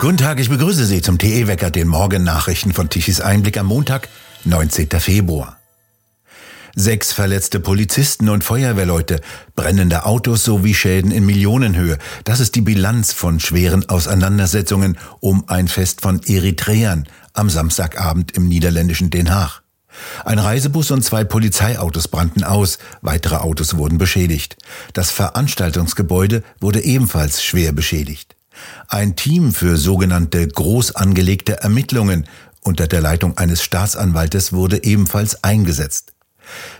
Guten Tag, ich begrüße Sie zum TE-Wecker, den Morgennachrichten von Tichys Einblick am Montag, 19. Februar. Sechs verletzte Polizisten und Feuerwehrleute, brennende Autos sowie Schäden in Millionenhöhe. Das ist die Bilanz von schweren Auseinandersetzungen um ein Fest von Eritreern am Samstagabend im niederländischen Den Haag. Ein Reisebus und zwei Polizeiautos brannten aus, weitere Autos wurden beschädigt. Das Veranstaltungsgebäude wurde ebenfalls schwer beschädigt. Ein Team für sogenannte groß angelegte Ermittlungen unter der Leitung eines Staatsanwaltes wurde ebenfalls eingesetzt.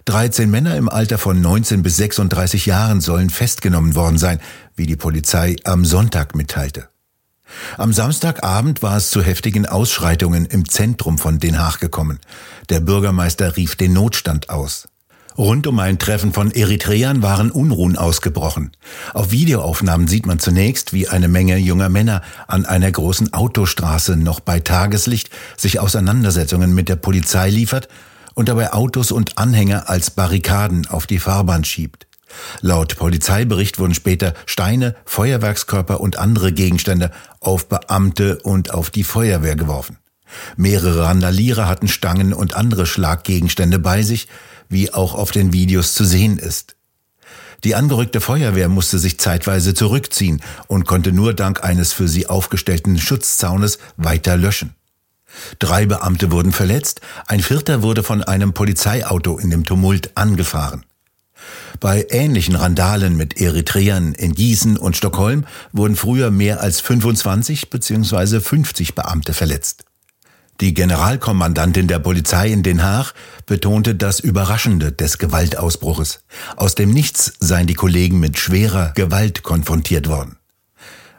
13 Männer im Alter von 19 bis 36 Jahren sollen festgenommen worden sein, wie die Polizei am Sonntag mitteilte. Am Samstagabend war es zu heftigen Ausschreitungen im Zentrum von Den Haag gekommen. Der Bürgermeister rief den Notstand aus. Rund um ein Treffen von Eritreern waren Unruhen ausgebrochen. Auf Videoaufnahmen sieht man zunächst, wie eine Menge junger Männer an einer großen Autostraße noch bei Tageslicht sich Auseinandersetzungen mit der Polizei liefert und dabei Autos und Anhänger als Barrikaden auf die Fahrbahn schiebt. Laut Polizeibericht wurden später Steine, Feuerwerkskörper und andere Gegenstände auf Beamte und auf die Feuerwehr geworfen. Mehrere Randalierer hatten Stangen und andere Schlaggegenstände bei sich, wie auch auf den Videos zu sehen ist. Die angerückte Feuerwehr musste sich zeitweise zurückziehen und konnte nur dank eines für sie aufgestellten Schutzzaunes weiter löschen. Drei Beamte wurden verletzt, ein vierter wurde von einem Polizeiauto in dem Tumult angefahren. Bei ähnlichen Randalen mit Eritreern in Gießen und Stockholm wurden früher mehr als 25 bzw. 50 Beamte verletzt. Die Generalkommandantin der Polizei in Den Haag betonte das Überraschende des Gewaltausbruches. Aus dem Nichts seien die Kollegen mit schwerer Gewalt konfrontiert worden.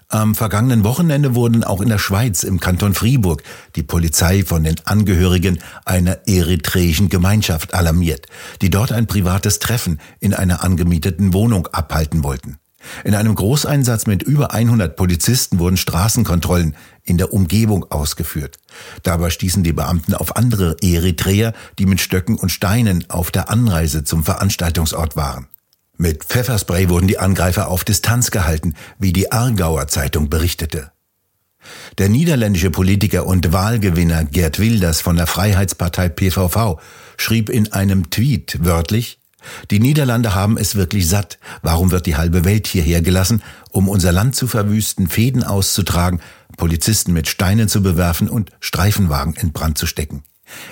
Am vergangenen Wochenende wurden auch in der Schweiz im Kanton Fribourg die Polizei von den Angehörigen einer eritreischen Gemeinschaft alarmiert, die dort ein privates Treffen in einer angemieteten Wohnung abhalten wollten. In einem Großeinsatz mit über 100 Polizisten wurden Straßenkontrollen in der Umgebung ausgeführt. Dabei stießen die Beamten auf andere Eritreer, die mit Stöcken und Steinen auf der Anreise zum Veranstaltungsort waren. Mit Pfefferspray wurden die Angreifer auf Distanz gehalten, wie die Aargauer Zeitung berichtete. Der niederländische Politiker und Wahlgewinner Gerd Wilders von der Freiheitspartei PVV schrieb in einem Tweet wörtlich, die Niederlande haben es wirklich satt. Warum wird die halbe Welt hierher gelassen, um unser Land zu verwüsten, Fäden auszutragen, Polizisten mit Steinen zu bewerfen und Streifenwagen in Brand zu stecken?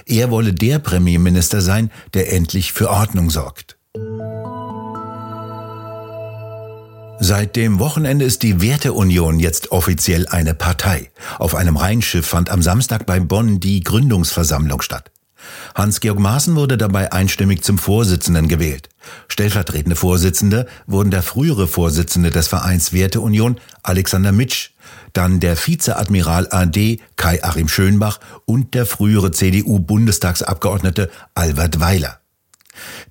Er wolle der Premierminister sein, der endlich für Ordnung sorgt. Seit dem Wochenende ist die Werteunion jetzt offiziell eine Partei. Auf einem Rheinschiff fand am Samstag bei Bonn die Gründungsversammlung statt. Hans-Georg Maaßen wurde dabei einstimmig zum Vorsitzenden gewählt. Stellvertretende Vorsitzende wurden der frühere Vorsitzende des Vereins Werteunion, Alexander Mitsch, dann der Vizeadmiral AD Kai-Achim Schönbach und der frühere CDU-Bundestagsabgeordnete Albert Weiler.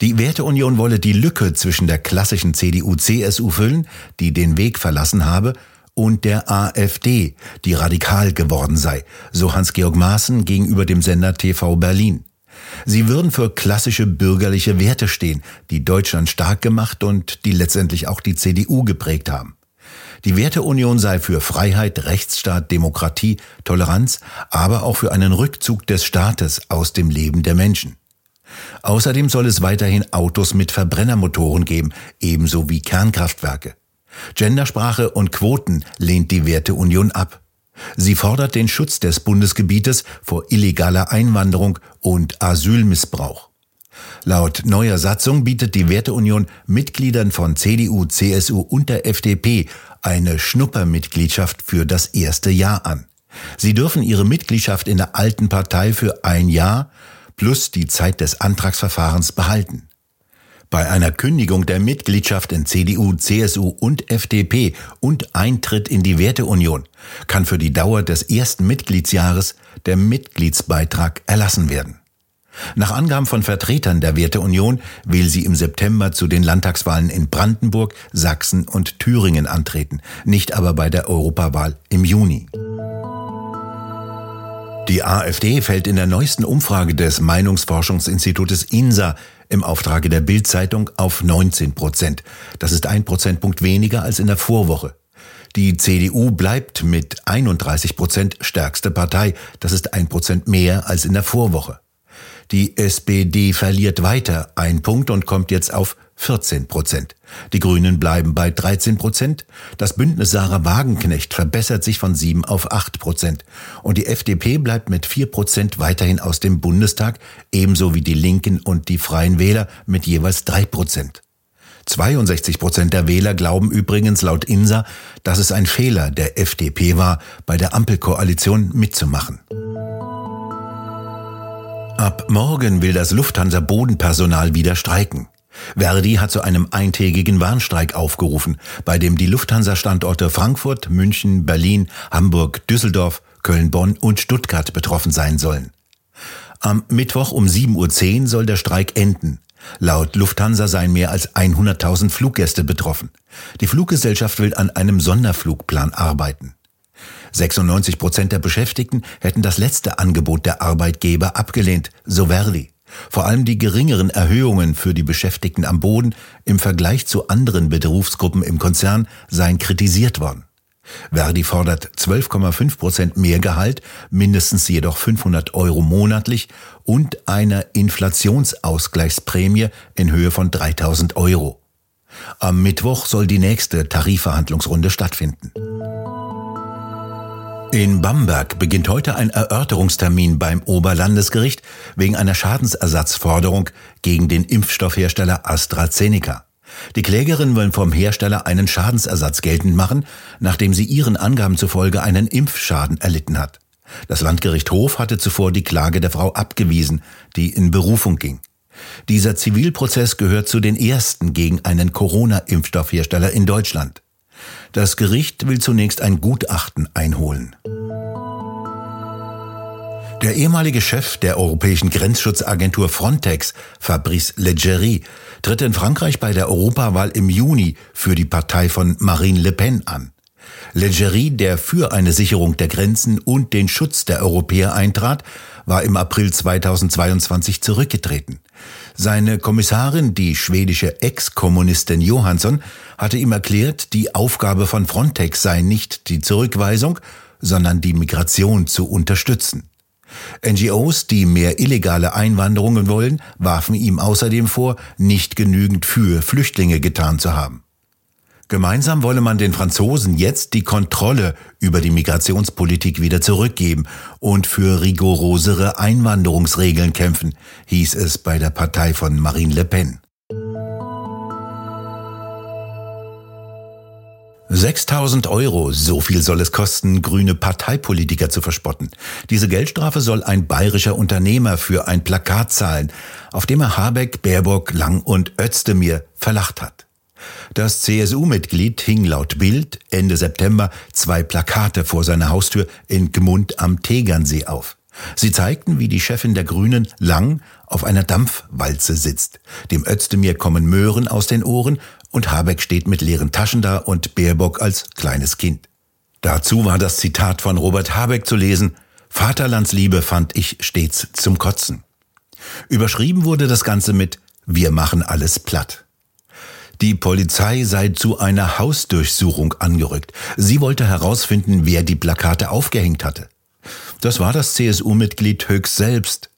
Die Werteunion wolle die Lücke zwischen der klassischen CDU-CSU füllen, die den Weg verlassen habe, und der AfD, die radikal geworden sei, so Hans-Georg Maaßen gegenüber dem Sender TV Berlin. Sie würden für klassische bürgerliche Werte stehen, die Deutschland stark gemacht und die letztendlich auch die CDU geprägt haben. Die Werteunion sei für Freiheit, Rechtsstaat, Demokratie, Toleranz, aber auch für einen Rückzug des Staates aus dem Leben der Menschen. Außerdem soll es weiterhin Autos mit Verbrennermotoren geben, ebenso wie Kernkraftwerke. Gendersprache und Quoten lehnt die Werteunion ab. Sie fordert den Schutz des Bundesgebietes vor illegaler Einwanderung und Asylmissbrauch. Laut neuer Satzung bietet die Werteunion Mitgliedern von CDU, CSU und der FDP eine Schnuppermitgliedschaft für das erste Jahr an. Sie dürfen ihre Mitgliedschaft in der alten Partei für ein Jahr plus die Zeit des Antragsverfahrens behalten. Bei einer Kündigung der Mitgliedschaft in CDU, CSU und FDP und Eintritt in die Werteunion kann für die Dauer des ersten Mitgliedsjahres der Mitgliedsbeitrag erlassen werden. Nach Angaben von Vertretern der Werteunion will sie im September zu den Landtagswahlen in Brandenburg, Sachsen und Thüringen antreten, nicht aber bei der Europawahl im Juni. Die AfD fällt in der neuesten Umfrage des Meinungsforschungsinstitutes INSA im Auftrage der Bild-Zeitung auf 19 Prozent. Das ist ein Prozentpunkt weniger als in der Vorwoche. Die CDU bleibt mit 31 Prozent stärkste Partei. Das ist ein Prozent mehr als in der Vorwoche. Die SPD verliert weiter ein Punkt und kommt jetzt auf 14 Prozent. Die Grünen bleiben bei 13 Prozent. Das Bündnis Sarah Wagenknecht verbessert sich von 7 auf 8 Prozent. Und die FDP bleibt mit 4 Prozent weiterhin aus dem Bundestag, ebenso wie die Linken und die Freien Wähler mit jeweils 3 Prozent. 62 Prozent der Wähler glauben übrigens laut INSA, dass es ein Fehler der FDP war, bei der Ampelkoalition mitzumachen. Ab morgen will das Lufthansa Bodenpersonal wieder streiken. Verdi hat zu einem eintägigen Warnstreik aufgerufen, bei dem die Lufthansa-Standorte Frankfurt, München, Berlin, Hamburg, Düsseldorf, Köln, Bonn und Stuttgart betroffen sein sollen. Am Mittwoch um 7.10 Uhr soll der Streik enden. Laut Lufthansa seien mehr als 100.000 Fluggäste betroffen. Die Fluggesellschaft will an einem Sonderflugplan arbeiten. 96 Prozent der Beschäftigten hätten das letzte Angebot der Arbeitgeber abgelehnt, so Verdi. Vor allem die geringeren Erhöhungen für die Beschäftigten am Boden im Vergleich zu anderen Berufsgruppen im Konzern seien kritisiert worden. Verdi fordert 12,5 Prozent mehr Gehalt, mindestens jedoch 500 Euro monatlich und eine Inflationsausgleichsprämie in Höhe von 3000 Euro. Am Mittwoch soll die nächste Tarifverhandlungsrunde stattfinden. In Bamberg beginnt heute ein Erörterungstermin beim Oberlandesgericht wegen einer Schadensersatzforderung gegen den Impfstoffhersteller AstraZeneca. Die Klägerin wollen vom Hersteller einen Schadensersatz geltend machen, nachdem sie ihren Angaben zufolge einen Impfschaden erlitten hat. Das Landgericht Hof hatte zuvor die Klage der Frau abgewiesen, die in Berufung ging. Dieser Zivilprozess gehört zu den ersten gegen einen Corona-Impfstoffhersteller in Deutschland. Das Gericht will zunächst ein Gutachten einholen. Der ehemalige Chef der europäischen Grenzschutzagentur Frontex, Fabrice Leggeri, tritt in Frankreich bei der Europawahl im Juni für die Partei von Marine Le Pen an. Leggeri, der für eine Sicherung der Grenzen und den Schutz der Europäer eintrat, war im April 2022 zurückgetreten. Seine Kommissarin, die schwedische Ex-Kommunistin Johansson, hatte ihm erklärt, die Aufgabe von Frontex sei nicht die Zurückweisung, sondern die Migration zu unterstützen. NGOs, die mehr illegale Einwanderungen wollen, warfen ihm außerdem vor, nicht genügend für Flüchtlinge getan zu haben. Gemeinsam wolle man den Franzosen jetzt die Kontrolle über die Migrationspolitik wieder zurückgeben und für rigorosere Einwanderungsregeln kämpfen, hieß es bei der Partei von Marine Le Pen. 6000 Euro, so viel soll es kosten, grüne Parteipolitiker zu verspotten. Diese Geldstrafe soll ein bayerischer Unternehmer für ein Plakat zahlen, auf dem er Habeck, Baerbock, Lang und Özdemir verlacht hat. Das CSU-Mitglied hing laut Bild Ende September zwei Plakate vor seiner Haustür in Gmund am Tegernsee auf. Sie zeigten, wie die Chefin der Grünen lang auf einer Dampfwalze sitzt. Dem Özdemir kommen Möhren aus den Ohren und Habeck steht mit leeren Taschen da und Baerbock als kleines Kind. Dazu war das Zitat von Robert Habeck zu lesen, Vaterlandsliebe fand ich stets zum Kotzen. Überschrieben wurde das Ganze mit Wir machen alles platt. Die Polizei sei zu einer Hausdurchsuchung angerückt. Sie wollte herausfinden, wer die Plakate aufgehängt hatte. Das war das CSU-Mitglied Höchst selbst.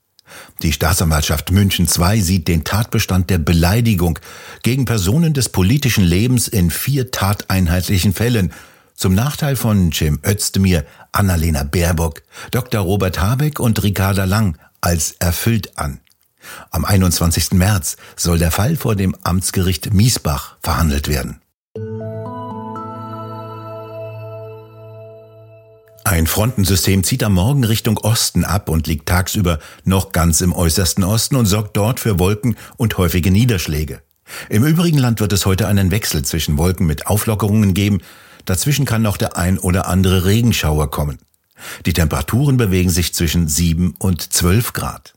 Die Staatsanwaltschaft München II sieht den Tatbestand der Beleidigung gegen Personen des politischen Lebens in vier tateinheitlichen Fällen zum Nachteil von Cem Özdemir, Annalena Baerbock, Dr. Robert Habeck und Ricarda Lang als erfüllt an. Am 21. März soll der Fall vor dem Amtsgericht Miesbach verhandelt werden. Ein Frontensystem zieht am Morgen Richtung Osten ab und liegt tagsüber noch ganz im äußersten Osten und sorgt dort für Wolken und häufige Niederschläge. Im übrigen Land wird es heute einen Wechsel zwischen Wolken mit Auflockerungen geben. Dazwischen kann noch der ein oder andere Regenschauer kommen. Die Temperaturen bewegen sich zwischen 7 und 12 Grad.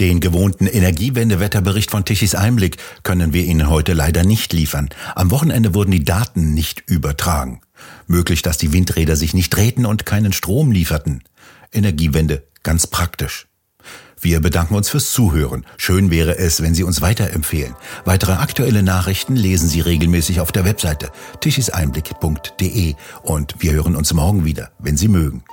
Den gewohnten Energiewendewetterbericht von Tichys Einblick können wir Ihnen heute leider nicht liefern. Am Wochenende wurden die Daten nicht übertragen. Möglich, dass die Windräder sich nicht drehten und keinen Strom lieferten. Energiewende ganz praktisch. Wir bedanken uns fürs Zuhören. Schön wäre es, wenn Sie uns weiterempfehlen. Weitere aktuelle Nachrichten lesen Sie regelmäßig auf der Webseite tischiseinblick.de und wir hören uns morgen wieder, wenn Sie mögen.